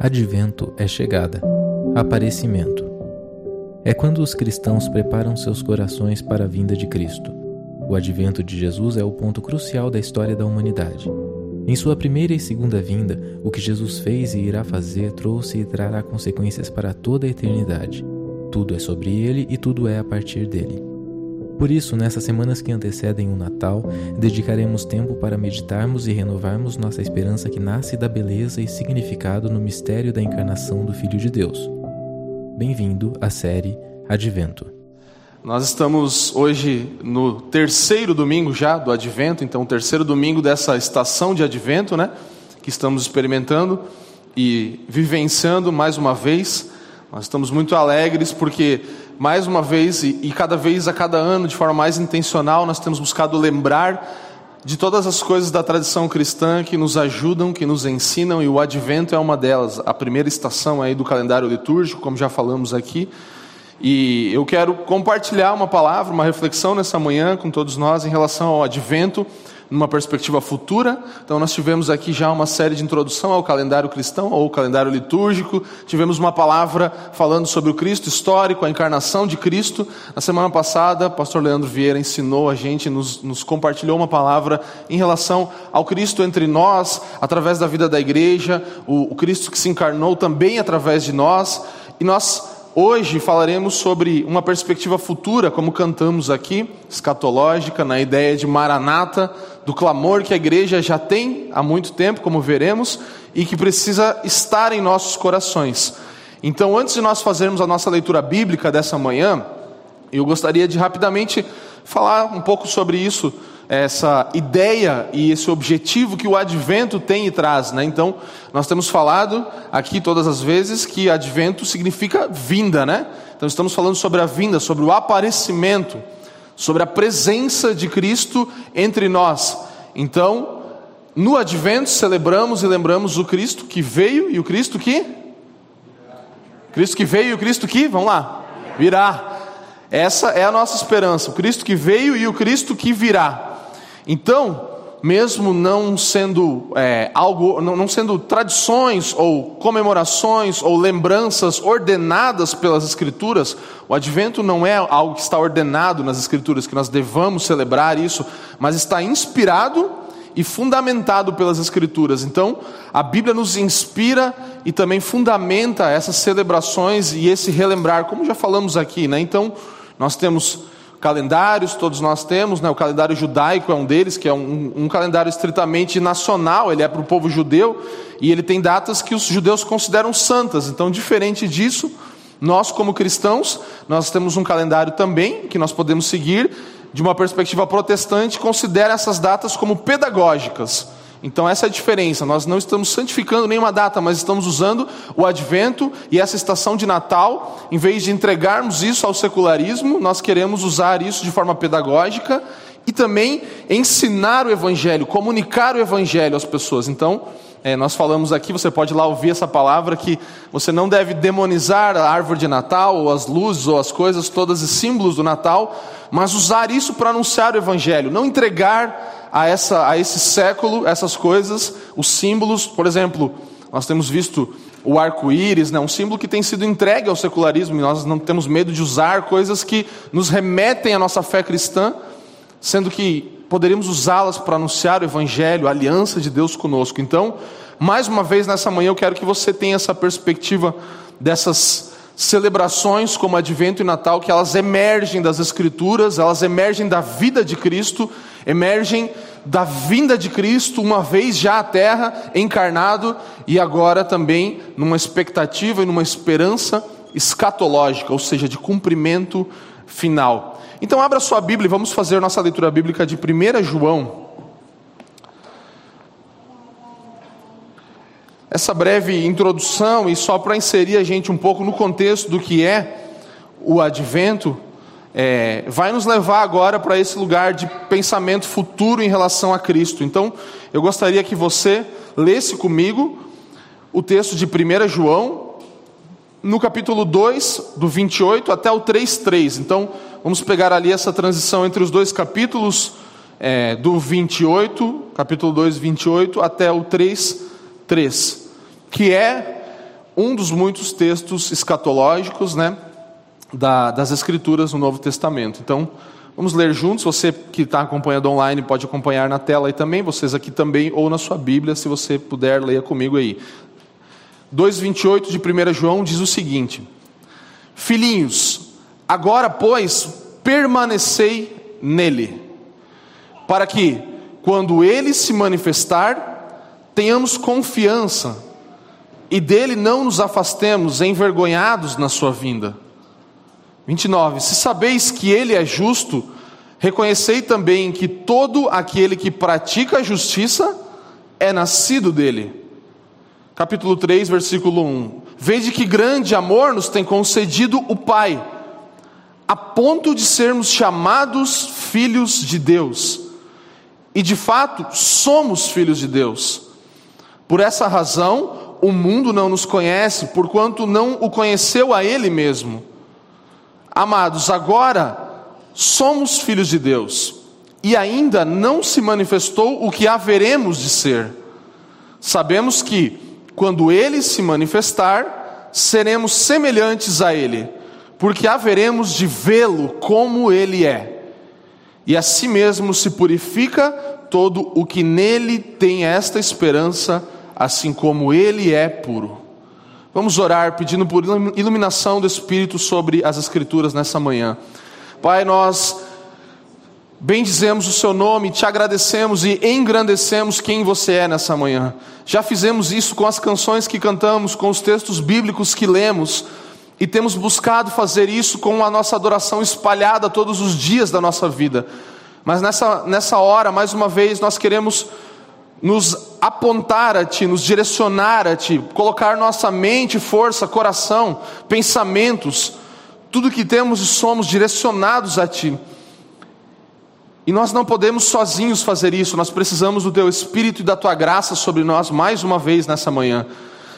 Advento é chegada, aparecimento. É quando os cristãos preparam seus corações para a vinda de Cristo. O advento de Jesus é o ponto crucial da história da humanidade. Em sua primeira e segunda vinda, o que Jesus fez e irá fazer trouxe e trará consequências para toda a eternidade. Tudo é sobre ele e tudo é a partir dele. Por isso, nessas semanas que antecedem o Natal, dedicaremos tempo para meditarmos e renovarmos nossa esperança que nasce da beleza e significado no mistério da encarnação do Filho de Deus. Bem-vindo à série Advento. Nós estamos hoje no terceiro domingo já do Advento, então o terceiro domingo dessa estação de Advento, né? Que estamos experimentando e vivenciando mais uma vez. Nós estamos muito alegres porque mais uma vez e, e cada vez a cada ano, de forma mais intencional, nós temos buscado lembrar de todas as coisas da tradição cristã que nos ajudam, que nos ensinam, e o advento é uma delas, a primeira estação aí do calendário litúrgico, como já falamos aqui. E eu quero compartilhar uma palavra, uma reflexão nessa manhã com todos nós em relação ao advento numa perspectiva futura. Então, nós tivemos aqui já uma série de introdução ao calendário cristão ou calendário litúrgico. Tivemos uma palavra falando sobre o Cristo histórico, a encarnação de Cristo. Na semana passada, o pastor Leandro Vieira ensinou a gente, nos, nos compartilhou uma palavra em relação ao Cristo entre nós, através da vida da igreja, o, o Cristo que se encarnou também através de nós. E nós Hoje falaremos sobre uma perspectiva futura, como cantamos aqui, escatológica, na ideia de Maranata, do clamor que a igreja já tem há muito tempo, como veremos, e que precisa estar em nossos corações. Então, antes de nós fazermos a nossa leitura bíblica dessa manhã, eu gostaria de rapidamente falar um pouco sobre isso essa ideia e esse objetivo que o advento tem e traz. Né? Então, nós temos falado aqui todas as vezes que advento significa vinda, né? Então, estamos falando sobre a vinda, sobre o aparecimento, sobre a presença de Cristo entre nós. Então, no advento celebramos e lembramos o Cristo que veio e o Cristo que. Cristo que veio e o Cristo que, vamos lá, virá. Essa é a nossa esperança, o Cristo que veio e o Cristo que virá. Então, mesmo não sendo é, algo, não, não sendo tradições ou comemorações ou lembranças ordenadas pelas Escrituras, o Advento não é algo que está ordenado nas Escrituras que nós devamos celebrar isso, mas está inspirado e fundamentado pelas Escrituras. Então, a Bíblia nos inspira e também fundamenta essas celebrações e esse relembrar, como já falamos aqui, né? Então, nós temos calendários, todos nós temos, né? o calendário judaico é um deles, que é um, um calendário estritamente nacional, ele é para o povo judeu, e ele tem datas que os judeus consideram santas, então, diferente disso, nós, como cristãos, nós temos um calendário também, que nós podemos seguir, de uma perspectiva protestante, considera essas datas como pedagógicas. Então, essa é a diferença. Nós não estamos santificando nenhuma data, mas estamos usando o advento e essa estação de Natal, em vez de entregarmos isso ao secularismo, nós queremos usar isso de forma pedagógica e também ensinar o evangelho, comunicar o evangelho às pessoas. Então, é, nós falamos aqui, você pode lá ouvir essa palavra, que você não deve demonizar a árvore de Natal, ou as luzes, ou as coisas, todas os símbolos do Natal, mas usar isso para anunciar o Evangelho, não entregar a, essa, a esse século essas coisas, os símbolos, por exemplo, nós temos visto o arco-íris, né, um símbolo que tem sido entregue ao secularismo, e nós não temos medo de usar coisas que nos remetem à nossa fé cristã, sendo que poderíamos usá-las para anunciar o Evangelho, a aliança de Deus conosco. Então, mais uma vez nessa manhã eu quero que você tenha essa perspectiva dessas celebrações como Advento e Natal, que elas emergem das Escrituras, elas emergem da vida de Cristo, emergem da vinda de Cristo, uma vez já à terra, encarnado, e agora também numa expectativa e numa esperança escatológica, ou seja, de cumprimento final. Então, abra sua Bíblia e vamos fazer nossa leitura bíblica de 1 João. Essa breve introdução, e só para inserir a gente um pouco no contexto do que é o advento, é, vai nos levar agora para esse lugar de pensamento futuro em relação a Cristo. Então, eu gostaria que você lesse comigo o texto de 1 João, no capítulo 2, do 28 até o 3,3. Então, Vamos pegar ali essa transição entre os dois capítulos, é, do 28, capítulo 2, 28, até o 3, 3, que é um dos muitos textos escatológicos, né, da, das Escrituras no Novo Testamento. Então, vamos ler juntos. Você que está acompanhando online pode acompanhar na tela aí também, vocês aqui também, ou na sua Bíblia, se você puder, leia comigo aí. 2,28 de 1 João diz o seguinte: Filhinhos, agora, pois, permanecei nele, para que, quando ele se manifestar, tenhamos confiança e dele não nos afastemos envergonhados na sua vinda. 29. Se sabeis que ele é justo, reconhecei também que todo aquele que pratica a justiça é nascido dele. Capítulo 3, versículo 1. Vede que grande amor nos tem concedido o Pai, a ponto de sermos chamados filhos de Deus. E de fato, somos filhos de Deus. Por essa razão, o mundo não nos conhece, porquanto não o conheceu a Ele mesmo. Amados, agora somos filhos de Deus, e ainda não se manifestou o que haveremos de ser. Sabemos que, quando Ele se manifestar, seremos semelhantes a Ele, porque haveremos de vê-lo como Ele é. E assim mesmo se purifica todo o que nele tem esta esperança assim como Ele é puro. Vamos orar pedindo por iluminação do Espírito sobre as Escrituras nessa manhã. Pai, nós bendizemos o Seu nome, te agradecemos e engrandecemos quem você é nessa manhã. Já fizemos isso com as canções que cantamos, com os textos bíblicos que lemos, e temos buscado fazer isso com a nossa adoração espalhada todos os dias da nossa vida. Mas nessa, nessa hora, mais uma vez, nós queremos nos apontar a Ti, nos direcionar a Ti, colocar nossa mente, força, coração, pensamentos, tudo que temos e somos direcionados a Ti. E nós não podemos sozinhos fazer isso, nós precisamos do Teu Espírito e da Tua graça sobre nós mais uma vez nessa manhã.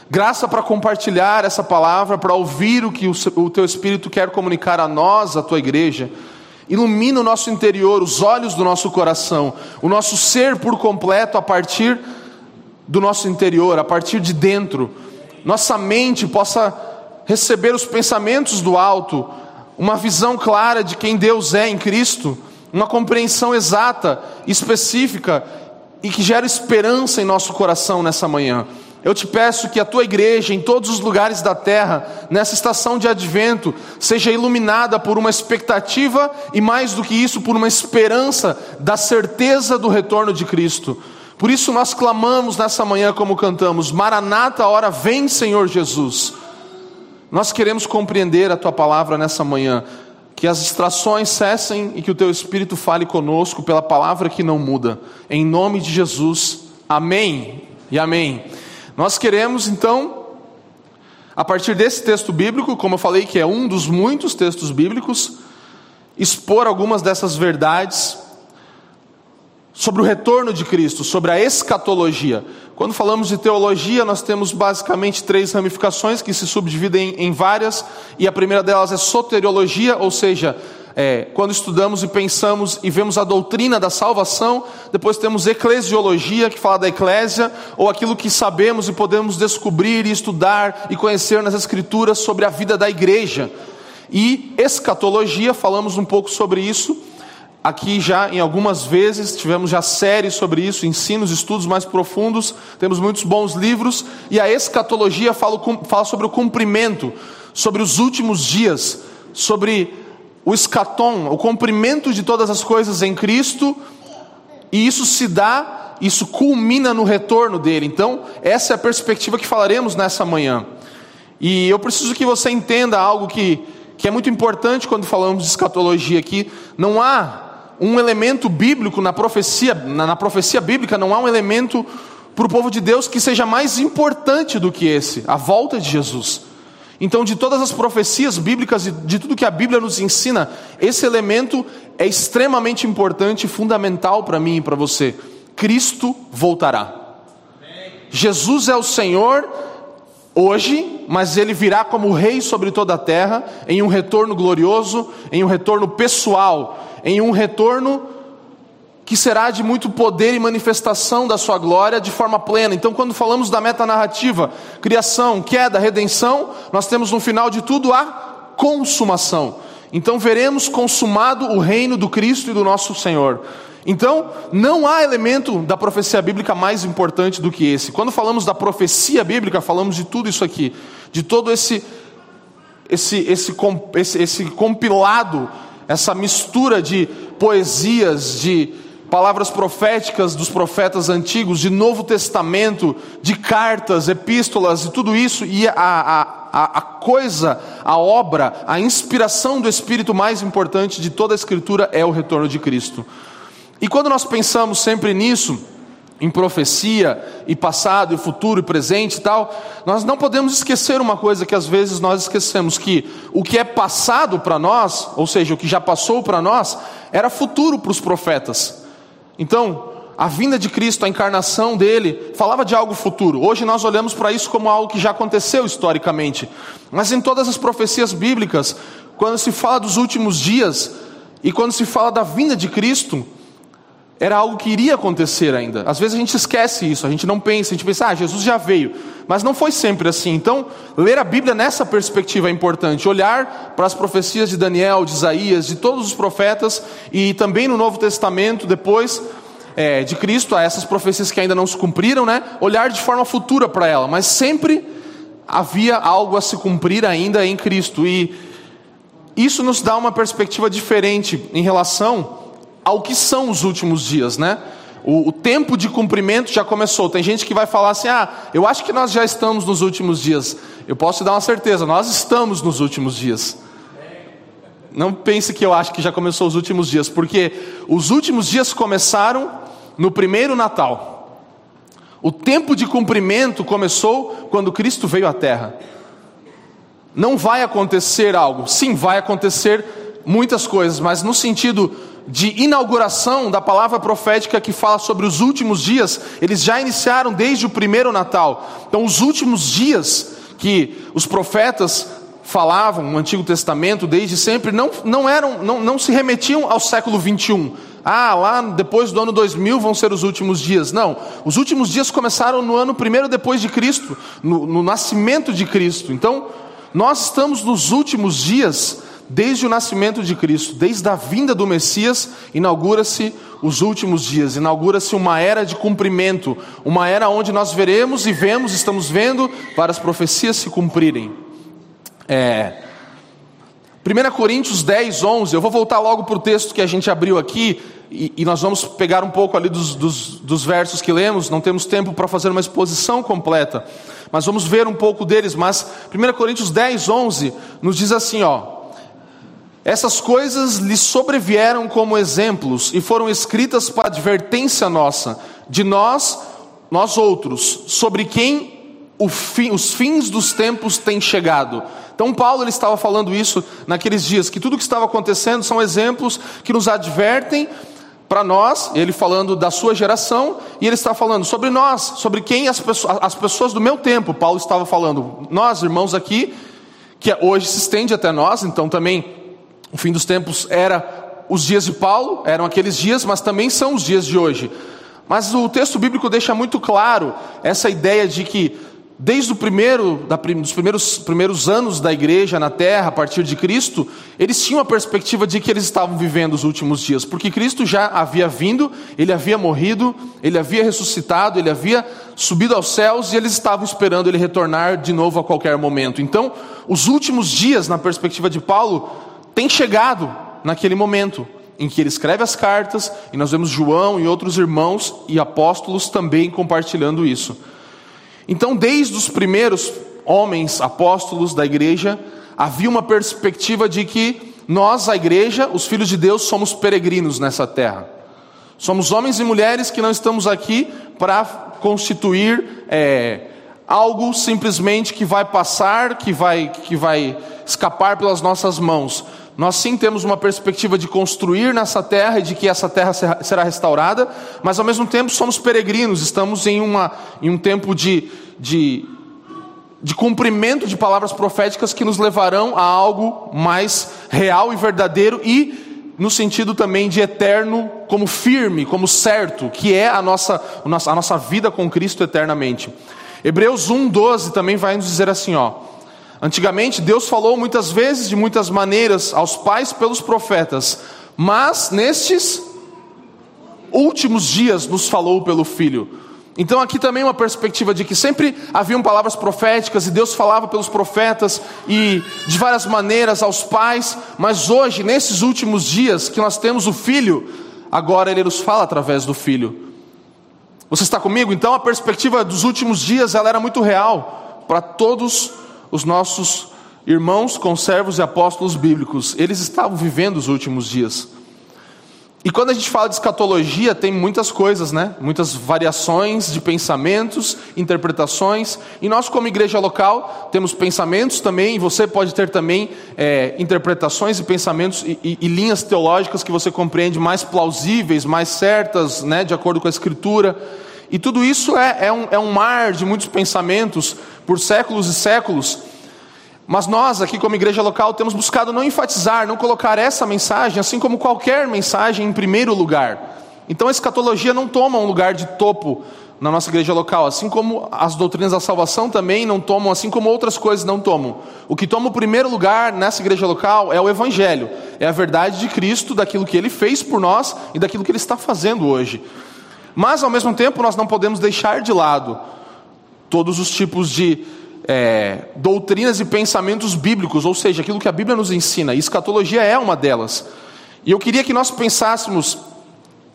Graça para compartilhar essa palavra, para ouvir o que o Teu Espírito quer comunicar a nós, a Tua igreja ilumina o nosso interior, os olhos do nosso coração, o nosso ser por completo a partir do nosso interior, a partir de dentro. Nossa mente possa receber os pensamentos do alto, uma visão clara de quem Deus é em Cristo, uma compreensão exata, específica e que gera esperança em nosso coração nessa manhã. Eu te peço que a tua igreja, em todos os lugares da terra, nessa estação de advento, seja iluminada por uma expectativa e, mais do que isso, por uma esperança da certeza do retorno de Cristo. Por isso nós clamamos nessa manhã, como cantamos: Maranata, hora vem, Senhor Jesus. Nós queremos compreender a tua palavra nessa manhã, que as distrações cessem e que o teu Espírito fale conosco pela palavra que não muda. Em nome de Jesus, amém e amém. Nós queremos então, a partir desse texto bíblico, como eu falei que é um dos muitos textos bíblicos, expor algumas dessas verdades sobre o retorno de Cristo, sobre a escatologia. Quando falamos de teologia, nós temos basicamente três ramificações que se subdividem em várias, e a primeira delas é soteriologia, ou seja, é, quando estudamos e pensamos e vemos a doutrina da salvação, depois temos eclesiologia, que fala da eclésia, ou aquilo que sabemos e podemos descobrir e estudar e conhecer nas Escrituras sobre a vida da igreja. E escatologia, falamos um pouco sobre isso, aqui já em algumas vezes, tivemos já séries sobre isso, ensinos, estudos mais profundos, temos muitos bons livros, e a escatologia fala, fala sobre o cumprimento, sobre os últimos dias, sobre o escatom, o cumprimento de todas as coisas em Cristo, e isso se dá, isso culmina no retorno dele. Então, essa é a perspectiva que falaremos nessa manhã. E eu preciso que você entenda algo que, que é muito importante quando falamos de escatologia aqui. Não há um elemento bíblico na profecia, na, na profecia bíblica, não há um elemento para o povo de Deus que seja mais importante do que esse, a volta de Jesus. Então, de todas as profecias bíblicas e de tudo que a Bíblia nos ensina, esse elemento é extremamente importante e fundamental para mim e para você. Cristo voltará. Jesus é o Senhor hoje, mas ele virá como rei sobre toda a terra, em um retorno glorioso, em um retorno pessoal, em um retorno que será de muito poder e manifestação da sua glória de forma plena. Então, quando falamos da metanarrativa, criação, queda, redenção, nós temos no final de tudo a consumação. Então, veremos consumado o reino do Cristo e do nosso Senhor. Então, não há elemento da profecia bíblica mais importante do que esse. Quando falamos da profecia bíblica, falamos de tudo isso aqui, de todo esse esse, esse, esse, esse compilado, essa mistura de poesias, de palavras proféticas dos profetas antigos, de Novo Testamento, de cartas, epístolas e tudo isso, e a, a, a coisa, a obra, a inspiração do Espírito mais importante de toda a Escritura é o retorno de Cristo. E quando nós pensamos sempre nisso, em profecia, e passado, e futuro, e presente e tal, nós não podemos esquecer uma coisa que às vezes nós esquecemos: que o que é passado para nós, ou seja, o que já passou para nós, era futuro para os profetas. Então, a vinda de Cristo, a encarnação dele, falava de algo futuro. Hoje nós olhamos para isso como algo que já aconteceu historicamente. Mas em todas as profecias bíblicas, quando se fala dos últimos dias e quando se fala da vinda de Cristo, era algo que iria acontecer ainda. Às vezes a gente esquece isso, a gente não pensa, a gente pensa, ah, Jesus já veio. Mas não foi sempre assim. Então, ler a Bíblia nessa perspectiva é importante. Olhar para as profecias de Daniel, de Isaías, de todos os profetas, e também no Novo Testamento, depois é, de Cristo, a essas profecias que ainda não se cumpriram, né? Olhar de forma futura para ela. Mas sempre havia algo a se cumprir ainda em Cristo. E isso nos dá uma perspectiva diferente em relação ao que são os últimos dias, né? O, o, tempo de cumprimento já começou. Tem gente que vai falar assim: ah, eu acho que nós já estamos nos últimos dias. Eu posso te dar uma certeza, nós estamos nos últimos dias. Não pense que eu acho que já começou os últimos dias, porque os últimos dias começaram no primeiro Natal. O tempo de cumprimento começou quando Cristo veio à Terra. Não vai acontecer algo, sim, vai acontecer muitas coisas, mas no sentido de inauguração da palavra profética que fala sobre os últimos dias, eles já iniciaram desde o primeiro Natal. Então, os últimos dias que os profetas falavam no Antigo Testamento desde sempre não, não eram não, não se remetiam ao século 21. Ah, lá depois do ano 2000 vão ser os últimos dias. Não, os últimos dias começaram no ano primeiro depois de Cristo, no, no nascimento de Cristo. Então, nós estamos nos últimos dias Desde o nascimento de Cristo, desde a vinda do Messias, inaugura-se os últimos dias, inaugura-se uma era de cumprimento, uma era onde nós veremos e vemos, estamos vendo várias profecias se cumprirem. É, 1 Coríntios 10, 11, eu vou voltar logo para o texto que a gente abriu aqui, e, e nós vamos pegar um pouco ali dos, dos, dos versos que lemos, não temos tempo para fazer uma exposição completa, mas vamos ver um pouco deles. Mas 1 Coríntios 10, 11 nos diz assim: ó. Essas coisas lhe sobrevieram como exemplos e foram escritas para advertência nossa, de nós, nós outros, sobre quem os fins dos tempos têm chegado. Então Paulo ele estava falando isso naqueles dias, que tudo o que estava acontecendo são exemplos que nos advertem para nós, ele falando da sua geração, e ele está falando sobre nós, sobre quem as pessoas, as pessoas do meu tempo, Paulo estava falando, nós irmãos aqui, que hoje se estende até nós, então também o fim dos tempos era os dias de Paulo, eram aqueles dias, mas também são os dias de hoje. Mas o texto bíblico deixa muito claro essa ideia de que desde o primeiro, dos primeiros, primeiros anos da igreja na terra, a partir de Cristo, eles tinham a perspectiva de que eles estavam vivendo os últimos dias, porque Cristo já havia vindo, ele havia morrido, ele havia ressuscitado, ele havia subido aos céus e eles estavam esperando ele retornar de novo a qualquer momento. Então, os últimos dias, na perspectiva de Paulo, tem chegado naquele momento em que ele escreve as cartas, e nós vemos João e outros irmãos e apóstolos também compartilhando isso. Então, desde os primeiros homens apóstolos da igreja, havia uma perspectiva de que nós, a igreja, os filhos de Deus, somos peregrinos nessa terra. Somos homens e mulheres que não estamos aqui para constituir é, algo simplesmente que vai passar, que vai, que vai escapar pelas nossas mãos. Nós sim temos uma perspectiva de construir nessa terra e de que essa terra será restaurada, mas ao mesmo tempo somos peregrinos, estamos em, uma, em um tempo de, de, de cumprimento de palavras proféticas que nos levarão a algo mais real e verdadeiro e no sentido também de eterno, como firme, como certo, que é a nossa, a nossa vida com Cristo eternamente. Hebreus 1,12 também vai nos dizer assim: ó. Antigamente Deus falou muitas vezes, de muitas maneiras, aos pais pelos profetas, mas nestes últimos dias nos falou pelo Filho. Então aqui também uma perspectiva de que sempre haviam palavras proféticas e Deus falava pelos profetas e de várias maneiras aos pais, mas hoje, nesses últimos dias que nós temos o Filho, agora Ele nos fala através do Filho. Você está comigo? Então a perspectiva dos últimos dias ela era muito real para todos os nossos irmãos, conservos e apóstolos bíblicos. Eles estavam vivendo os últimos dias. E quando a gente fala de escatologia, tem muitas coisas, né? Muitas variações de pensamentos, interpretações. E nós, como igreja local, temos pensamentos também, você pode ter também é, interpretações e pensamentos e, e, e, linhas teológicas que você compreende mais plausíveis, mais certas, né? De acordo com a Escritura. E tudo isso é, é, um, é um mar de muitos pensamentos por séculos e séculos. Mas nós, aqui como igreja local, temos buscado não enfatizar, não colocar essa mensagem, assim como qualquer mensagem, em primeiro lugar. Então a escatologia não toma um lugar de topo na nossa igreja local, assim como as doutrinas da salvação também não tomam, assim como outras coisas não tomam. O que toma o primeiro lugar nessa igreja local é o Evangelho, é a verdade de Cristo, daquilo que Ele fez por nós e daquilo que Ele está fazendo hoje. Mas ao mesmo tempo nós não podemos deixar de lado todos os tipos de é, doutrinas e pensamentos bíblicos, ou seja, aquilo que a Bíblia nos ensina. E escatologia é uma delas. E eu queria que nós pensássemos,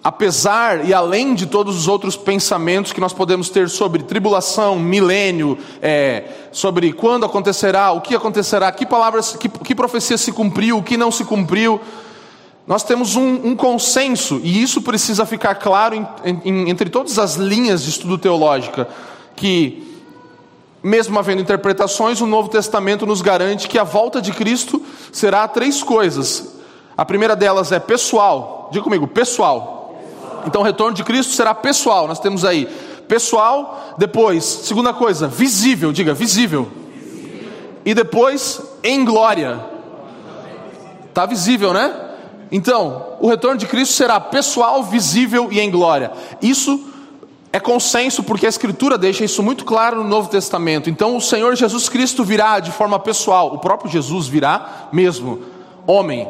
apesar e além de todos os outros pensamentos que nós podemos ter sobre tribulação, milênio, é, sobre quando acontecerá, o que acontecerá, que palavras, que, que profecia se cumpriu, o que não se cumpriu. Nós temos um, um consenso, e isso precisa ficar claro em, em, entre todas as linhas de estudo teológica, que mesmo havendo interpretações, o Novo Testamento nos garante que a volta de Cristo será três coisas. A primeira delas é pessoal. Diga comigo, pessoal. Então o retorno de Cristo será pessoal. Nós temos aí pessoal, depois, segunda coisa, visível, diga, visível. E depois em glória. Tá visível, né? Então, o retorno de Cristo será pessoal, visível e em glória. Isso é consenso porque a Escritura deixa isso muito claro no Novo Testamento. Então o Senhor Jesus Cristo virá de forma pessoal, o próprio Jesus virá mesmo, homem,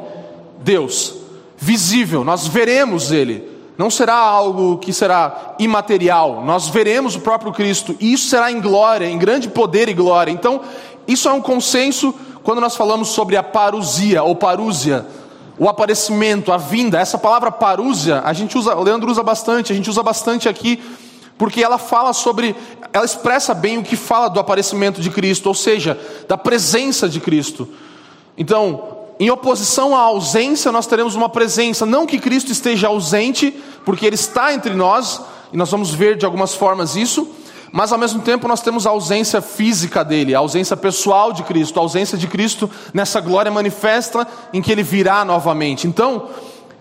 Deus, visível, nós veremos Ele. Não será algo que será imaterial, nós veremos o próprio Cristo, e isso será em glória, em grande poder e glória. Então, isso é um consenso quando nós falamos sobre a parousia ou parúzia, o aparecimento, a vinda. Essa palavra parúzia, a gente usa, o Leandro usa bastante, a gente usa bastante aqui porque ela fala sobre, ela expressa bem o que fala do aparecimento de Cristo, ou seja, da presença de Cristo. Então, em oposição à ausência, nós teremos uma presença, não que Cristo esteja ausente, porque Ele está entre nós, e nós vamos ver de algumas formas isso, mas ao mesmo tempo nós temos a ausência física dele, a ausência pessoal de Cristo, a ausência de Cristo nessa glória manifesta em que ele virá novamente. Então,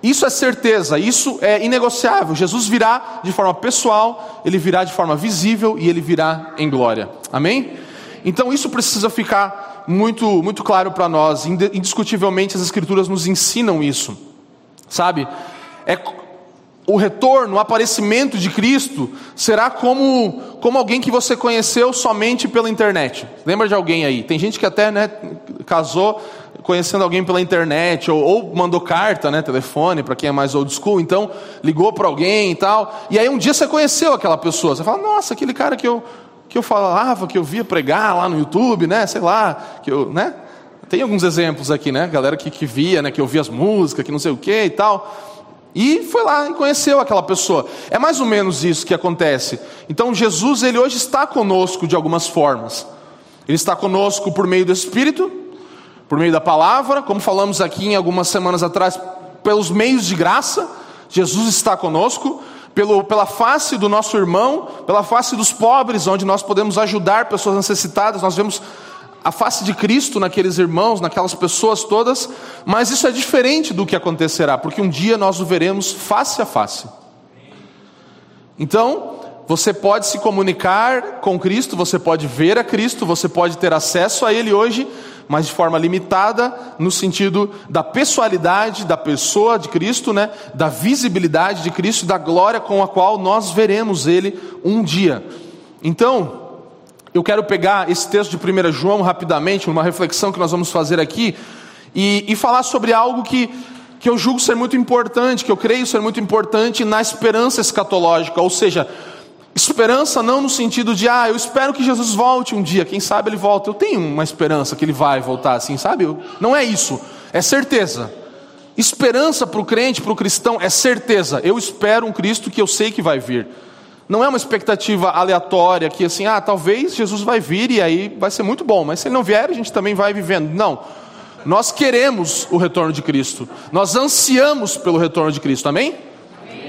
isso é certeza, isso é inegociável. Jesus virá de forma pessoal, ele virá de forma visível e ele virá em glória. Amém? Então isso precisa ficar muito, muito claro para nós. Indiscutivelmente as escrituras nos ensinam isso. Sabe? É o retorno, o aparecimento de Cristo será como, como alguém que você conheceu somente pela internet. Lembra de alguém aí? Tem gente que até né, casou conhecendo alguém pela internet, ou, ou mandou carta, né, telefone, para quem é mais old school, então ligou para alguém e tal, e aí um dia você conheceu aquela pessoa, você fala, nossa, aquele cara que eu, que eu falava, que eu via pregar lá no YouTube, né, sei lá, que eu, né, tem alguns exemplos aqui, né, galera que, que via, né, que ouvia as músicas, que não sei o que e tal, e foi lá e conheceu aquela pessoa. É mais ou menos isso que acontece. Então Jesus, ele hoje está conosco de algumas formas. Ele está conosco por meio do Espírito, por meio da palavra, como falamos aqui em algumas semanas atrás, pelos meios de graça, Jesus está conosco, pelo, pela face do nosso irmão, pela face dos pobres, onde nós podemos ajudar pessoas necessitadas, nós vemos a face de Cristo naqueles irmãos, naquelas pessoas todas, mas isso é diferente do que acontecerá, porque um dia nós o veremos face a face. Então, você pode se comunicar com Cristo, você pode ver a Cristo, você pode ter acesso a Ele hoje, mas de forma limitada, no sentido da pessoalidade da pessoa de Cristo, né? da visibilidade de Cristo, da glória com a qual nós veremos Ele um dia. Então, eu quero pegar esse texto de 1 João rapidamente, numa reflexão que nós vamos fazer aqui, e, e falar sobre algo que, que eu julgo ser muito importante, que eu creio ser muito importante na esperança escatológica, ou seja, Esperança não no sentido de, ah, eu espero que Jesus volte um dia, quem sabe ele volta. Eu tenho uma esperança que ele vai voltar assim, sabe? Não é isso, é certeza. Esperança para o crente, para o cristão, é certeza. Eu espero um Cristo que eu sei que vai vir. Não é uma expectativa aleatória que assim, ah, talvez Jesus vai vir e aí vai ser muito bom, mas se ele não vier, a gente também vai vivendo. Não. Nós queremos o retorno de Cristo. Nós ansiamos pelo retorno de Cristo. Amém?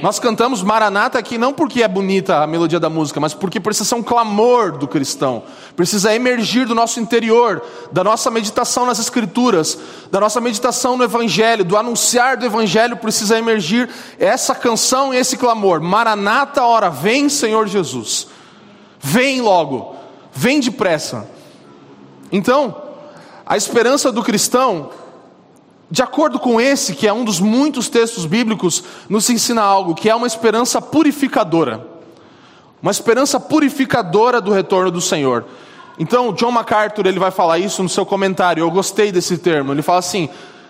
Nós cantamos Maranata aqui não porque é bonita a melodia da música, mas porque precisa ser um clamor do cristão, precisa emergir do nosso interior, da nossa meditação nas Escrituras, da nossa meditação no Evangelho, do anunciar do Evangelho, precisa emergir essa canção e esse clamor: Maranata, hora vem, Senhor Jesus, vem logo, vem depressa. Então, a esperança do cristão de acordo com esse, que é um dos muitos textos bíblicos, nos ensina algo, que é uma esperança purificadora. Uma esperança purificadora do retorno do Senhor. Então, John MacArthur, ele vai falar isso no seu comentário. Eu gostei desse termo. Ele fala assim: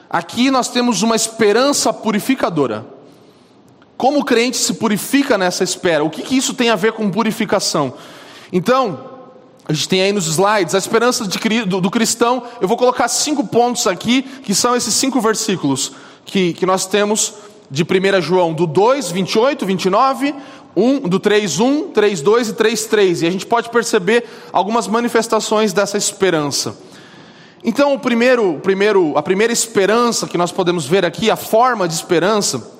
aqui nós temos uma esperança purificadora. Como o crente se purifica nessa espera? O que, que isso tem a ver com purificação? Então, a gente tem aí nos slides a esperança de, do, do, cristão. Eu vou colocar cinco pontos aqui, que são esses cinco versículos que, que nós temos de 1 João, do 2, 28, 29, 1, do 3, 1, 3, 2 e 3, 3. E a gente pode perceber algumas manifestações dessa esperança. Então, o primeiro, o primeiro, a primeira esperança que nós podemos ver aqui, a forma de esperança,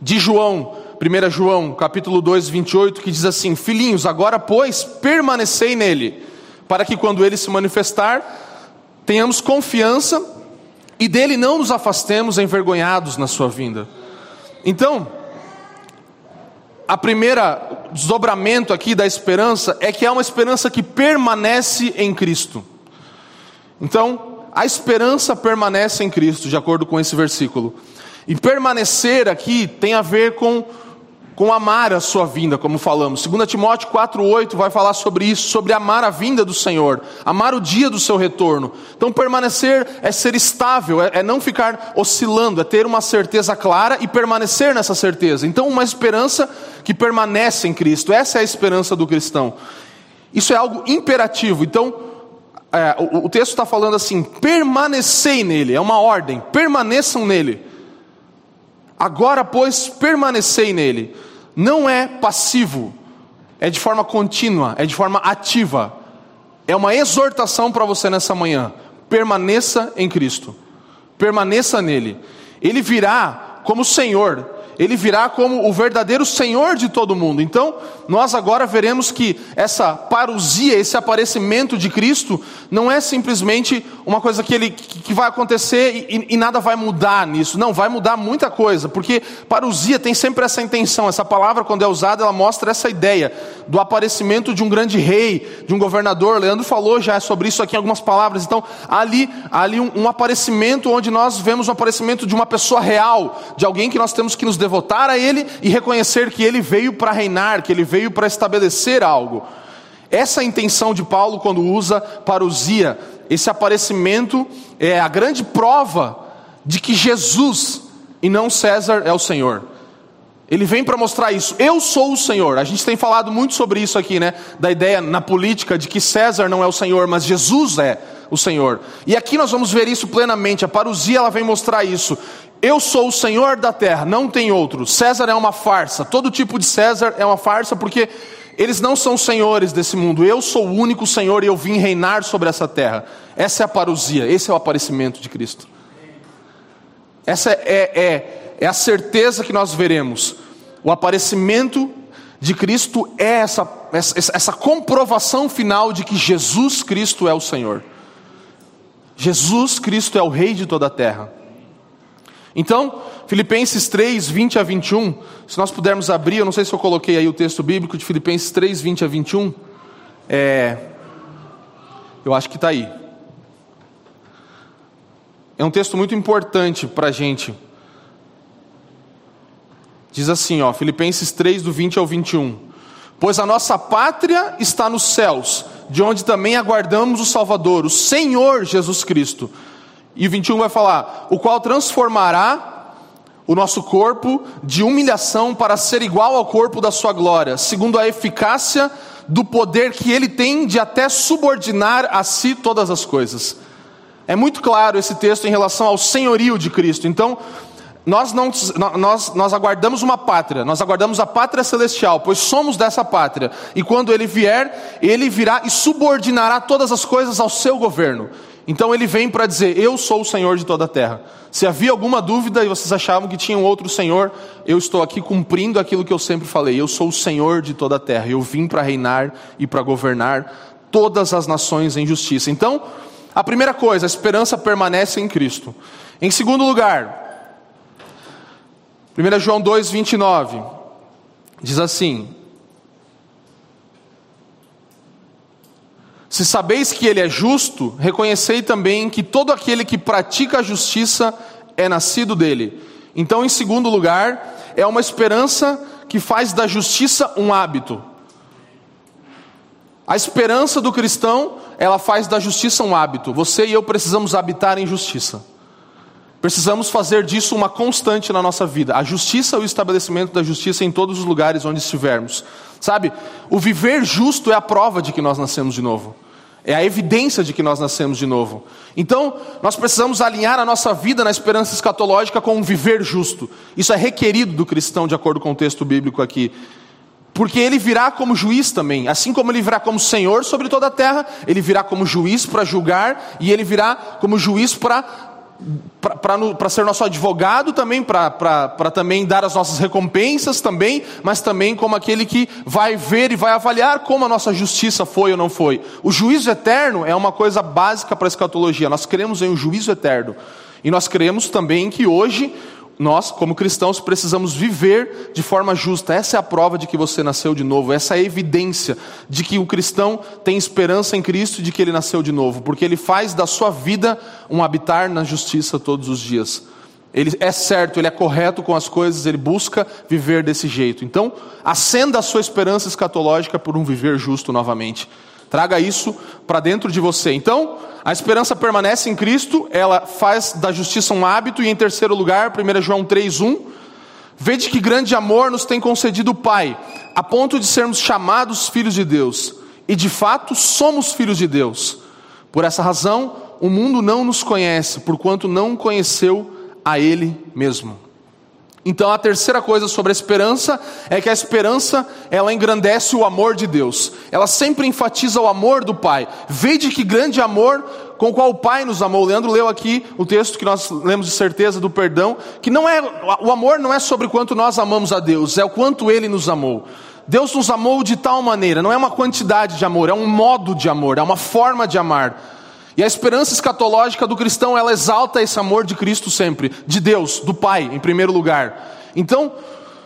de João 1 João, capítulo 2, 28, que diz assim: Filhinhos, agora pois permanecei nele, para que quando ele se manifestar, tenhamos confiança e dele não nos afastemos envergonhados na sua vinda. Então, a primeira desdobramento aqui da esperança é que é uma esperança que permanece em Cristo. Então, a esperança permanece em Cristo, de acordo com esse versículo. E permanecer aqui tem a ver com com amar a sua vinda, como falamos. 2 Timóteo 4,8 vai falar sobre isso, sobre amar a vinda do Senhor, amar o dia do seu retorno. Então, permanecer é ser estável, é, é não ficar oscilando, é ter uma certeza clara e permanecer nessa certeza. Então, uma esperança que permanece em Cristo, essa é a esperança do cristão. Isso é algo imperativo. Então, é, o, o texto está falando assim: permanecei nele, é uma ordem, permaneçam nele. Agora, pois, permanecei nele. Não é passivo, é de forma contínua, é de forma ativa. É uma exortação para você nessa manhã. Permaneça em Cristo, permaneça nele. Ele virá como Senhor, ele virá como o verdadeiro Senhor de todo mundo. Então, nós agora veremos que essa parousia, esse aparecimento de Cristo, não é simplesmente uma coisa que, ele, que vai acontecer e, e nada vai mudar nisso. Não, vai mudar muita coisa, porque parousia tem sempre essa intenção. Essa palavra, quando é usada, ela mostra essa ideia do aparecimento de um grande rei, de um governador. Leandro falou já sobre isso aqui em algumas palavras. Então, ali, ali um, um aparecimento onde nós vemos um aparecimento de uma pessoa real, de alguém que nós temos que nos devotar a Ele e reconhecer que Ele veio para reinar, que Ele veio para estabelecer algo. Essa é a intenção de Paulo quando usa parousia. Esse aparecimento é a grande prova de que Jesus e não César é o Senhor. Ele vem para mostrar isso. Eu sou o Senhor. A gente tem falado muito sobre isso aqui, né? Da ideia na política de que César não é o Senhor, mas Jesus é o Senhor. E aqui nós vamos ver isso plenamente. A parousia ela vem mostrar isso. Eu sou o Senhor da terra, não tem outro. César é uma farsa. Todo tipo de César é uma farsa porque eles não são senhores desse mundo. Eu sou o único Senhor e eu vim reinar sobre essa terra. Essa é a parousia, esse é o aparecimento de Cristo. Essa é, é, é a certeza que nós veremos. O aparecimento de Cristo é essa, essa, essa comprovação final de que Jesus Cristo é o Senhor. Jesus Cristo é o Rei de toda a terra. Então, Filipenses 3, 20 a 21, se nós pudermos abrir, eu não sei se eu coloquei aí o texto bíblico de Filipenses 3, 20 a 21, é, eu acho que está aí. é um texto muito importante para a gente. Diz assim, ó, Filipenses 3, do 20 ao 21. Pois a nossa pátria está nos céus, de onde também aguardamos o Salvador, o Senhor Jesus Cristo. E o 21 vai falar: o qual transformará o nosso corpo de humilhação para ser igual ao corpo da sua glória, segundo a eficácia do poder que ele tem de até subordinar a si todas as coisas. É muito claro esse texto em relação ao senhorio de Cristo. Então, nós, não, nós, nós aguardamos uma pátria, nós aguardamos a pátria celestial, pois somos dessa pátria. E quando ele vier, ele virá e subordinará todas as coisas ao seu governo. Então ele vem para dizer: Eu sou o Senhor de toda a terra. Se havia alguma dúvida e vocês achavam que tinha um outro Senhor, eu estou aqui cumprindo aquilo que eu sempre falei: Eu sou o Senhor de toda a terra. Eu vim para reinar e para governar todas as nações em justiça. Então, a primeira coisa, a esperança permanece em Cristo. Em segundo lugar, 1 João 2, 29, diz assim: Se sabeis que ele é justo, reconhecei também que todo aquele que pratica a justiça é nascido dele. Então, em segundo lugar, é uma esperança que faz da justiça um hábito. A esperança do cristão, ela faz da justiça um hábito. Você e eu precisamos habitar em justiça. Precisamos fazer disso uma constante na nossa vida. A justiça, o estabelecimento da justiça em todos os lugares onde estivermos. Sabe, o viver justo é a prova de que nós nascemos de novo. É a evidência de que nós nascemos de novo. Então, nós precisamos alinhar a nossa vida na esperança escatológica com um viver justo. Isso é requerido do cristão, de acordo com o texto bíblico aqui. Porque ele virá como juiz também. Assim como ele virá como senhor sobre toda a terra, ele virá como juiz para julgar, e ele virá como juiz para para ser nosso advogado também, para também dar as nossas recompensas também, mas também como aquele que vai ver e vai avaliar como a nossa justiça foi ou não foi. O juízo eterno é uma coisa básica para a escatologia. Nós cremos em um juízo eterno. E nós cremos também que hoje nós, como cristãos, precisamos viver de forma justa. Essa é a prova de que você nasceu de novo. Essa é a evidência de que o cristão tem esperança em Cristo e de que ele nasceu de novo, porque ele faz da sua vida um habitar na justiça todos os dias. Ele é certo, ele é correto com as coisas, ele busca viver desse jeito. Então, acenda a sua esperança escatológica por um viver justo novamente. Traga isso para dentro de você. Então, a esperança permanece em Cristo, ela faz da justiça um hábito, e em terceiro lugar, 1 João 3,1, vede que grande amor nos tem concedido o Pai, a ponto de sermos chamados filhos de Deus, e de fato somos filhos de Deus. Por essa razão, o mundo não nos conhece, porquanto não conheceu a Ele mesmo. Então a terceira coisa sobre a esperança é que a esperança ela engrandece o amor de Deus. Ela sempre enfatiza o amor do Pai. Vede que grande amor com o qual o Pai nos amou. Leandro leu aqui o texto que nós lemos de certeza do perdão, que não é o amor não é sobre quanto nós amamos a Deus, é o quanto ele nos amou. Deus nos amou de tal maneira, não é uma quantidade de amor, é um modo de amor, é uma forma de amar. E a esperança escatológica do cristão, ela exalta esse amor de Cristo sempre, de Deus, do Pai, em primeiro lugar. Então,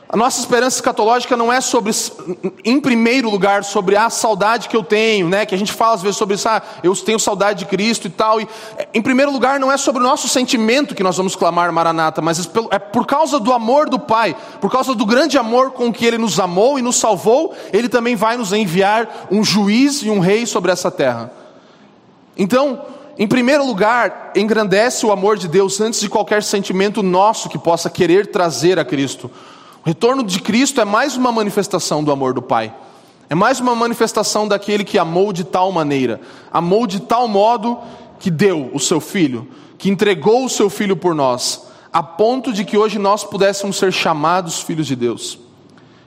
a nossa esperança escatológica não é sobre, em primeiro lugar, sobre a saudade que eu tenho, né? Que a gente fala às vezes sobre isso, ah, eu tenho saudade de Cristo e tal. E, em primeiro lugar, não é sobre o nosso sentimento que nós vamos clamar Maranata, mas é por causa do amor do Pai, por causa do grande amor com que Ele nos amou e nos salvou, Ele também vai nos enviar um juiz e um rei sobre essa terra. Então, em primeiro lugar, engrandece o amor de Deus antes de qualquer sentimento nosso que possa querer trazer a Cristo. O retorno de Cristo é mais uma manifestação do amor do Pai. É mais uma manifestação daquele que amou de tal maneira, amou de tal modo que deu o seu filho, que entregou o seu filho por nós, a ponto de que hoje nós pudéssemos ser chamados filhos de Deus.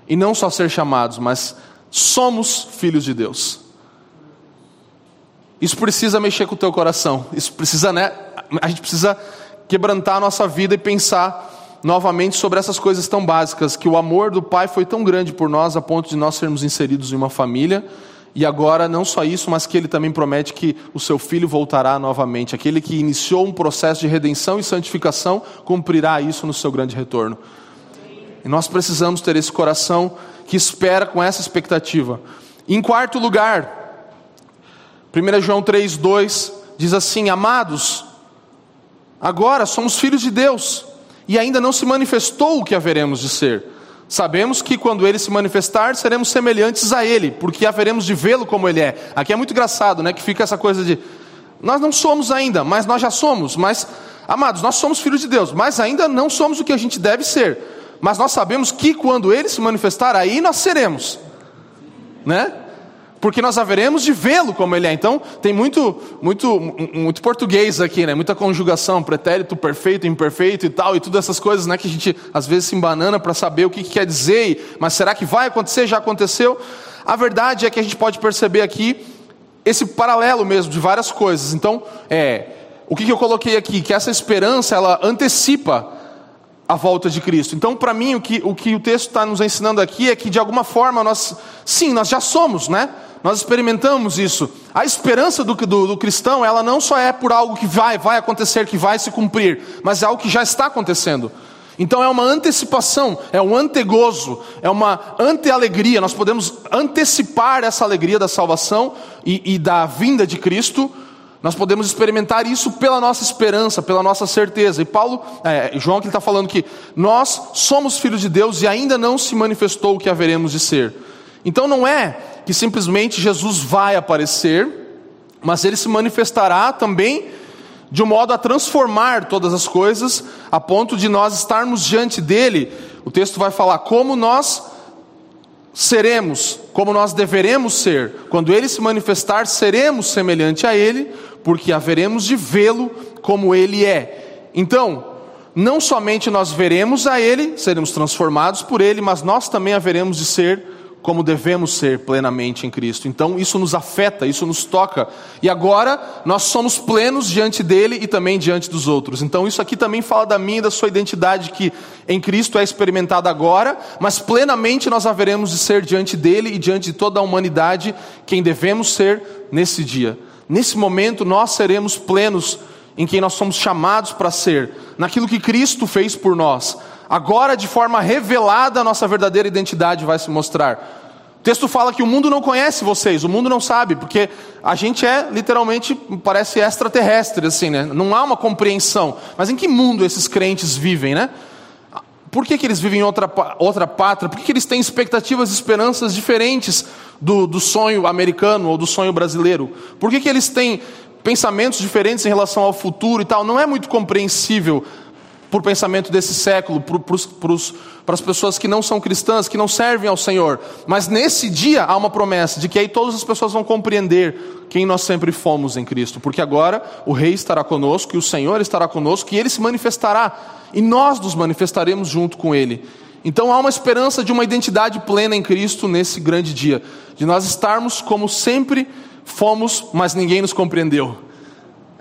E não só ser chamados, mas somos filhos de Deus. Isso precisa mexer com o teu coração. Isso precisa, né? A gente precisa quebrantar a nossa vida e pensar novamente sobre essas coisas tão básicas, que o amor do Pai foi tão grande por nós a ponto de nós sermos inseridos em uma família. E agora, não só isso, mas que ele também promete que o seu filho voltará novamente. Aquele que iniciou um processo de redenção e santificação cumprirá isso no seu grande retorno. E nós precisamos ter esse coração que espera com essa expectativa. Em quarto lugar, 1 João 3,2 diz assim: Amados, Agora somos filhos de Deus e ainda não se manifestou o que haveremos de ser. Sabemos que quando ele se manifestar, seremos semelhantes a ele, porque haveremos de vê-lo como ele é. Aqui é muito engraçado, né? Que fica essa coisa de nós não somos ainda, mas nós já somos. Mas, amados, nós somos filhos de Deus, mas ainda não somos o que a gente deve ser. Mas nós sabemos que quando ele se manifestar, aí nós seremos, né? Porque nós haveremos de vê-lo como ele é. Então, tem muito, muito, muito português aqui, né? Muita conjugação, pretérito, perfeito, imperfeito e tal, e todas essas coisas, né? Que a gente às vezes se embanana para saber o que, que quer dizer, mas será que vai acontecer? Já aconteceu? A verdade é que a gente pode perceber aqui esse paralelo mesmo de várias coisas. Então, é, o que, que eu coloquei aqui? Que essa esperança, ela antecipa a volta de Cristo. Então, para mim, o que, o que o texto está nos ensinando aqui é que, de alguma forma, nós, sim, nós já somos, né? Nós experimentamos isso. A esperança do, do, do, cristão, ela não só é por algo que vai, vai acontecer, que vai se cumprir, mas é algo que já está acontecendo. Então é uma antecipação, é um antegozo, é uma ante-alegria. Nós podemos antecipar essa alegria da salvação e, e da vinda de Cristo. Nós podemos experimentar isso pela nossa esperança, pela nossa certeza. E Paulo, é, João que está falando que nós somos filhos de Deus e ainda não se manifestou o que haveremos de ser. Então não é que simplesmente Jesus vai aparecer, mas ele se manifestará também de um modo a transformar todas as coisas, a ponto de nós estarmos diante dele. O texto vai falar como nós seremos, como nós deveremos ser. Quando ele se manifestar, seremos semelhante a ele, porque haveremos de vê-lo como ele é. Então, não somente nós veremos a ele, seremos transformados por ele, mas nós também haveremos de ser como devemos ser plenamente em Cristo. Então isso nos afeta, isso nos toca. E agora nós somos plenos diante dele e também diante dos outros. Então isso aqui também fala da minha e da sua identidade que em Cristo é experimentada agora, mas plenamente nós haveremos de ser diante dele e diante de toda a humanidade quem devemos ser nesse dia. Nesse momento nós seremos plenos em quem nós somos chamados para ser, naquilo que Cristo fez por nós agora de forma revelada a nossa verdadeira identidade vai se mostrar. O texto fala que o mundo não conhece vocês, o mundo não sabe, porque a gente é literalmente, parece extraterrestre, assim, né? Não há uma compreensão. Mas em que mundo esses crentes vivem, né? Por que, que eles vivem em outra, outra pátria? Por que, que eles têm expectativas e esperanças diferentes do, do sonho americano ou do sonho brasileiro? Por que, que eles têm pensamentos diferentes em relação ao futuro e tal? Não é muito compreensível por pensamento desse século, para as pessoas que não são cristãs, que não servem ao Senhor. Mas nesse dia há uma promessa de que aí todas as pessoas vão compreender quem nós sempre fomos em Cristo, porque agora o Rei estará conosco e o Senhor estará conosco e ele se manifestará e nós nos manifestaremos junto com ele. Então há uma esperança de uma identidade plena em Cristo nesse grande dia, de nós estarmos como sempre fomos, mas ninguém nos compreendeu.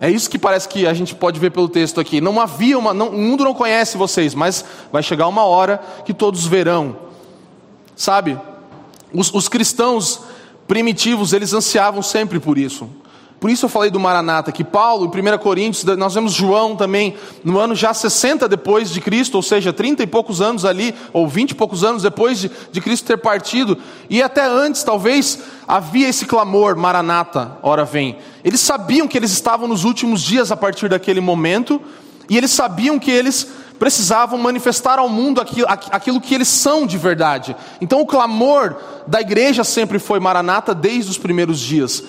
É isso que parece que a gente pode ver pelo texto aqui. Não havia uma. Não, o mundo não conhece vocês, mas vai chegar uma hora que todos verão. Sabe? Os, os cristãos primitivos, eles ansiavam sempre por isso. Por isso eu falei do Maranata, que Paulo, em 1 Coríntios, nós vemos João também, no ano já 60 depois de Cristo, ou seja, 30 e poucos anos ali, ou 20 e poucos anos depois de, de Cristo ter partido, e até antes, talvez, havia esse clamor, Maranata, ora vem. Eles sabiam que eles estavam nos últimos dias a partir daquele momento, e eles sabiam que eles precisavam manifestar ao mundo aquilo, aquilo que eles são de verdade. Então o clamor da igreja sempre foi Maranata desde os primeiros dias.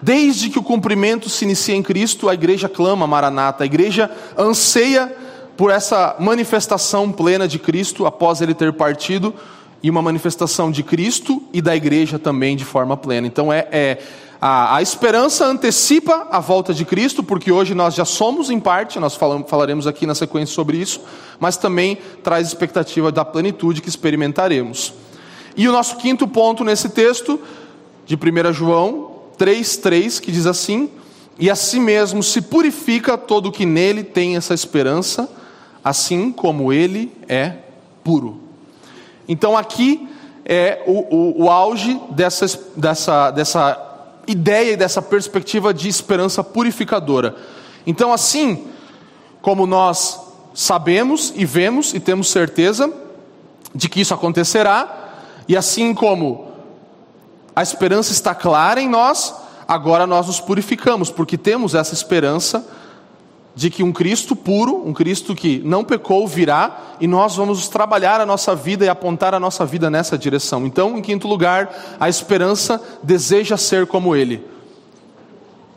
Desde que o cumprimento se inicia em Cristo, a igreja clama Maranata, a igreja anseia por essa manifestação plena de Cristo após ele ter partido, e uma manifestação de Cristo e da igreja também de forma plena. Então é, é a, a, esperança antecipa a volta de Cristo, porque hoje nós já somos em parte, nós falamos, falaremos aqui na sequência sobre isso, mas também traz expectativa da plenitude que experimentaremos. E o nosso quinto ponto nesse texto, de 1 João, 3,3, que diz assim: E a si mesmo se purifica todo o que nele tem essa esperança, assim como ele é puro. Então aqui é o, o, o auge dessa, dessa, dessa ideia e dessa perspectiva de esperança purificadora. Então, assim como nós sabemos e vemos e temos certeza de que isso acontecerá, e assim como a esperança está clara em nós, agora nós nos purificamos, porque temos essa esperança de que um Cristo puro, um Cristo que não pecou, virá e nós vamos trabalhar a nossa vida e apontar a nossa vida nessa direção. Então, em quinto lugar, a esperança deseja ser como Ele.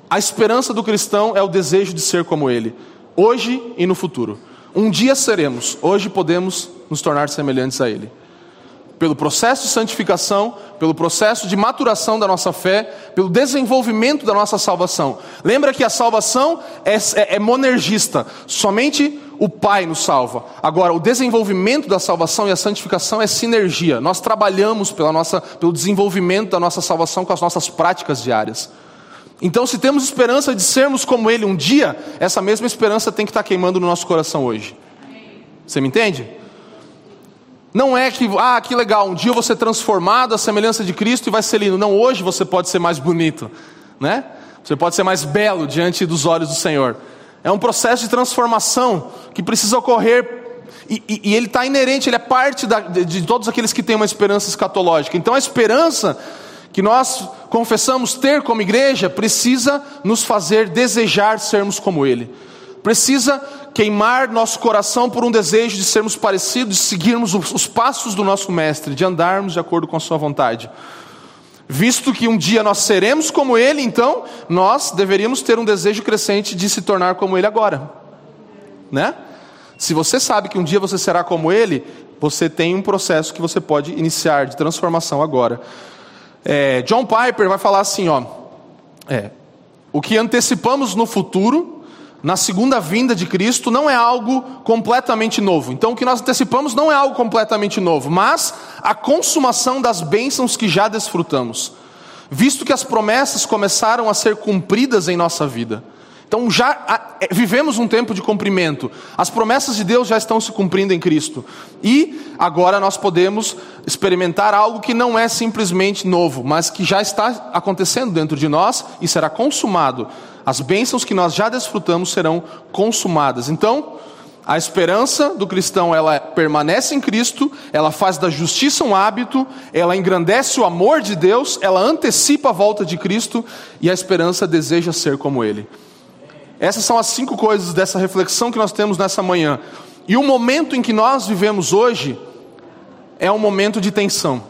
A esperança do cristão é o desejo de ser como Ele, hoje e no futuro. Um dia seremos, hoje podemos nos tornar semelhantes a Ele pelo processo de santificação, pelo processo de maturação da nossa fé, pelo desenvolvimento da nossa salvação. Lembra que a salvação é, é, é monergista, somente o Pai nos salva. Agora, o desenvolvimento da salvação e a santificação é sinergia. Nós trabalhamos pela nossa, pelo desenvolvimento da nossa salvação com as nossas práticas diárias. Então, se temos esperança de sermos como Ele um dia, essa mesma esperança tem que estar queimando no nosso coração hoje. Você me entende? Não é que, ah, que legal, um dia eu vou ser transformado à semelhança de Cristo e vai ser lindo. Não, hoje você pode ser mais bonito, né? Você pode ser mais belo diante dos olhos do Senhor. É um processo de transformação que precisa ocorrer e, e, e ele está inerente, ele é parte da, de, de todos aqueles que têm uma esperança escatológica. Então a esperança que nós confessamos ter como igreja precisa nos fazer desejar sermos como Ele precisa queimar nosso coração por um desejo de sermos parecidos, de seguirmos os passos do nosso Mestre, de andarmos de acordo com a Sua vontade. Visto que um dia nós seremos como Ele, então nós deveríamos ter um desejo crescente de se tornar como Ele agora, né? Se você sabe que um dia você será como Ele, você tem um processo que você pode iniciar de transformação agora. É, John Piper vai falar assim, ó, é, o que antecipamos no futuro na segunda vinda de Cristo não é algo completamente novo. Então, o que nós antecipamos não é algo completamente novo, mas a consumação das bênçãos que já desfrutamos, visto que as promessas começaram a ser cumpridas em nossa vida. Então, já é, vivemos um tempo de cumprimento, as promessas de Deus já estão se cumprindo em Cristo, e agora nós podemos experimentar algo que não é simplesmente novo, mas que já está acontecendo dentro de nós e será consumado as bênçãos que nós já desfrutamos serão consumadas. Então, a esperança do cristão, ela permanece em Cristo, ela faz da justiça um hábito, ela engrandece o amor de Deus, ela antecipa a volta de Cristo e a esperança deseja ser como Ele. Essas são as cinco coisas dessa reflexão que nós temos nessa manhã. E o momento em que nós vivemos hoje é um momento de tensão.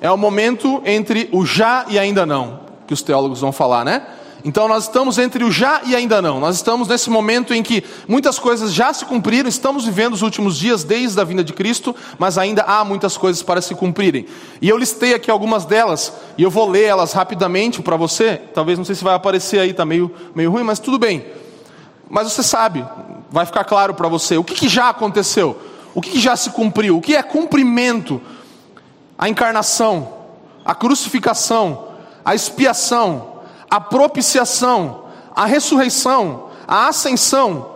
É o um momento entre o já e ainda não, que os teólogos vão falar, né? Então nós estamos entre o já e ainda não. Nós estamos nesse momento em que muitas coisas já se cumpriram, estamos vivendo os últimos dias desde a vinda de Cristo, mas ainda há muitas coisas para se cumprirem. E eu listei aqui algumas delas, e eu vou ler elas rapidamente para você. Talvez não sei se vai aparecer aí, está meio, meio ruim, mas tudo bem. Mas você sabe, vai ficar claro para você o que, que, já aconteceu, o que, que já se cumpriu, o que é cumprimento, a encarnação, a crucificação, a expiação, a propiciação, a ressurreição, a ascensão,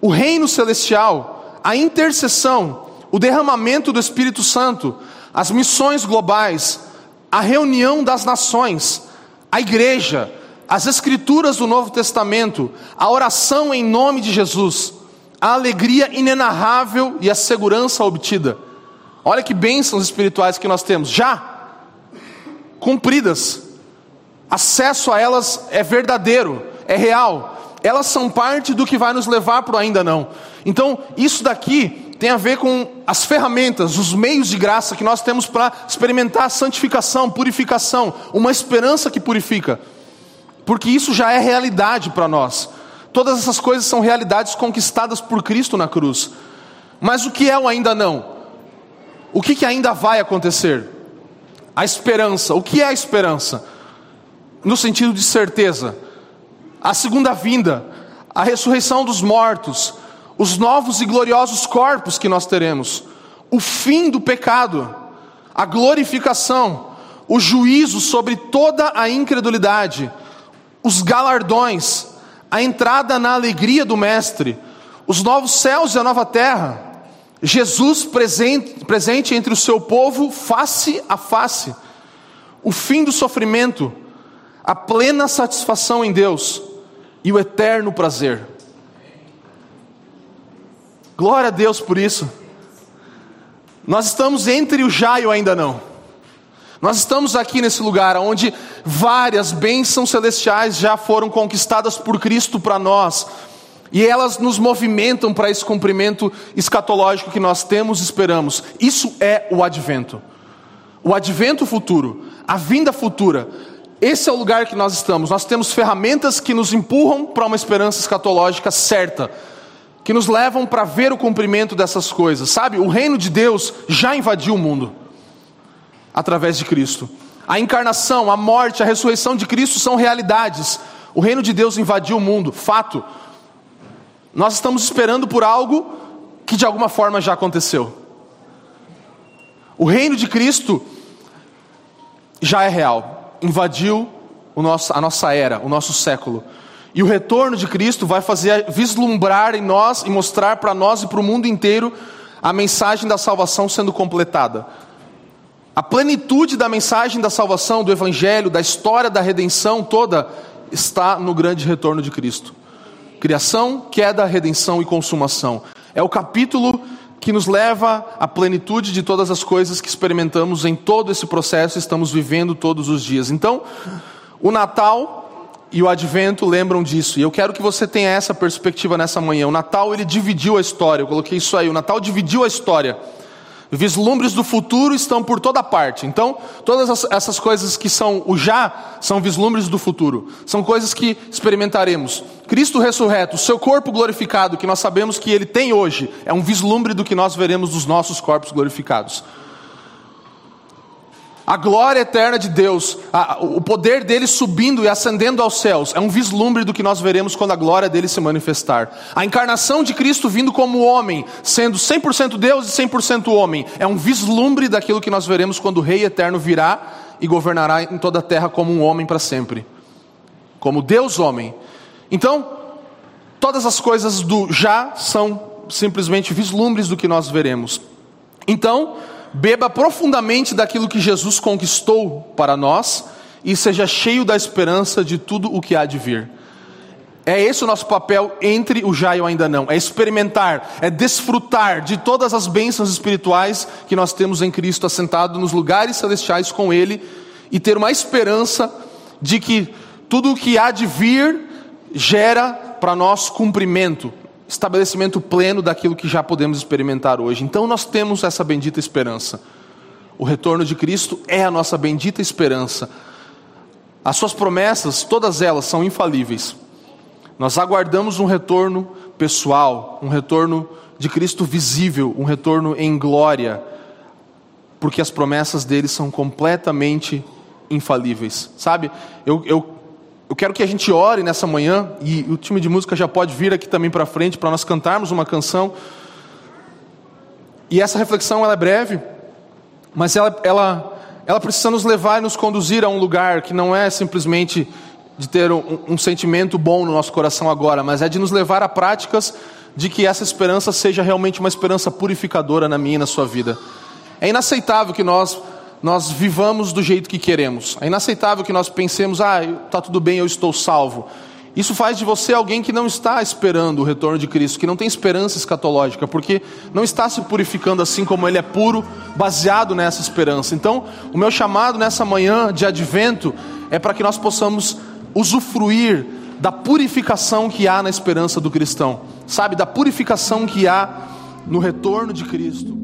o reino celestial, a intercessão, o derramamento do Espírito Santo, as missões globais, a reunião das nações, a igreja, as escrituras do Novo Testamento, a oração em nome de Jesus, a alegria inenarrável e a segurança obtida. Olha que bênçãos espirituais que nós temos, já cumpridas acesso a elas é verdadeiro, é real. Elas são parte do que vai nos levar para o ainda não. Então, isso daqui tem a ver com as ferramentas, os meios de graça que nós temos para experimentar santificação, purificação, uma esperança que purifica. Porque isso já é realidade para nós. Todas essas coisas são realidades conquistadas por Cristo na cruz. Mas o que é o ainda não? O que, que ainda vai acontecer? A esperança. O que é a esperança? No sentido de certeza. A segunda vinda, a ressurreição dos mortos, os novos e gloriosos corpos que nós teremos, o fim do pecado, a glorificação, o juízo sobre toda a incredulidade, os galardões, a entrada na alegria do Mestre, os novos céus e a nova terra, Jesus presente, presente entre o seu povo face a face, o fim do sofrimento, a plena satisfação em Deus e o eterno prazer. Glória a Deus por isso. Nós estamos entre o já e o ainda não. Nós estamos aqui nesse lugar onde várias bênçãos celestiais já foram conquistadas por Cristo para nós. E elas nos movimentam para esse cumprimento escatológico que nós temos e esperamos. Isso é o advento. O advento futuro, a vinda futura. Esse é o lugar que nós estamos. Nós temos ferramentas que nos empurram para uma esperança escatológica certa, que nos levam para ver o cumprimento dessas coisas. Sabe, o reino de Deus já invadiu o mundo através de Cristo. A encarnação, a morte, a ressurreição de Cristo são realidades. O reino de Deus invadiu o mundo, fato. Nós estamos esperando por algo que de alguma forma já aconteceu. O reino de Cristo já é real, invadiu nosso, a nossa era, o nosso século. E o retorno de Cristo vai fazer vislumbrar em nós e mostrar para nós e para o mundo inteiro a mensagem da salvação sendo completada. A plenitude da mensagem da salvação, do Evangelho, da história da redenção toda, está no grande retorno de Cristo. Criação, queda, redenção e consumação. É o capítulo que nos leva à plenitude de todas as coisas que experimentamos em todo esse processo estamos vivendo todos os dias. Então, o Natal e o Advento lembram disso. E eu quero que você tenha essa perspectiva nessa manhã. O Natal ele dividiu a história. Eu coloquei isso aí. O Natal dividiu a história. Vislumbres do futuro estão por toda parte. Então, todas essas coisas que são o já são vislumbres do futuro. São coisas que experimentaremos. Cristo ressurreto, seu corpo glorificado, que nós sabemos que ele tem hoje, é um vislumbre do que nós veremos dos nossos corpos glorificados. A glória eterna de Deus, a, o poder dele subindo e ascendendo aos céus, é um vislumbre do que nós veremos quando a glória dele se manifestar. A encarnação de Cristo vindo como homem, sendo 100% Deus e 100% homem, é um vislumbre daquilo que nós veremos quando o Rei eterno virá e governará em toda a terra como um homem para sempre. Como Deus homem. Então, todas as coisas do já são simplesmente vislumbres do que nós veremos. Então, beba profundamente daquilo que Jesus conquistou para nós e seja cheio da esperança de tudo o que há de vir. É esse o nosso papel entre o já e o ainda não. É experimentar, é desfrutar de todas as bênçãos espirituais que nós temos em Cristo assentado nos lugares celestiais com Ele e ter uma esperança de que tudo o que há de vir gera para nós cumprimento, estabelecimento pleno daquilo que já podemos experimentar hoje. Então nós temos essa bendita esperança. O retorno de Cristo é a nossa bendita esperança. As suas promessas, todas elas são infalíveis. Nós aguardamos um retorno pessoal, um retorno de Cristo visível, um retorno em glória, porque as promessas dele são completamente infalíveis. Sabe, eu, eu eu quero que a gente ore nessa manhã, e o time de música já pode vir aqui também para frente para nós cantarmos uma canção. E essa reflexão ela é breve, mas ela, ela, ela precisa nos levar e nos conduzir a um lugar que não é simplesmente de ter um, um sentimento bom no nosso coração agora, mas é de nos levar a práticas de que essa esperança seja realmente uma esperança purificadora na minha e na sua vida. É inaceitável que nós nós vivamos do jeito que queremos. É inaceitável que nós pensemos, ah, está tudo bem, eu estou salvo. Isso faz de você alguém que não está esperando o retorno de Cristo, que não tem esperança escatológica, porque não está se purificando assim como ele é puro, baseado nessa esperança. Então, o meu chamado nessa manhã de advento é para que nós possamos usufruir da purificação que há na esperança do cristão, sabe, da purificação que há no retorno de Cristo.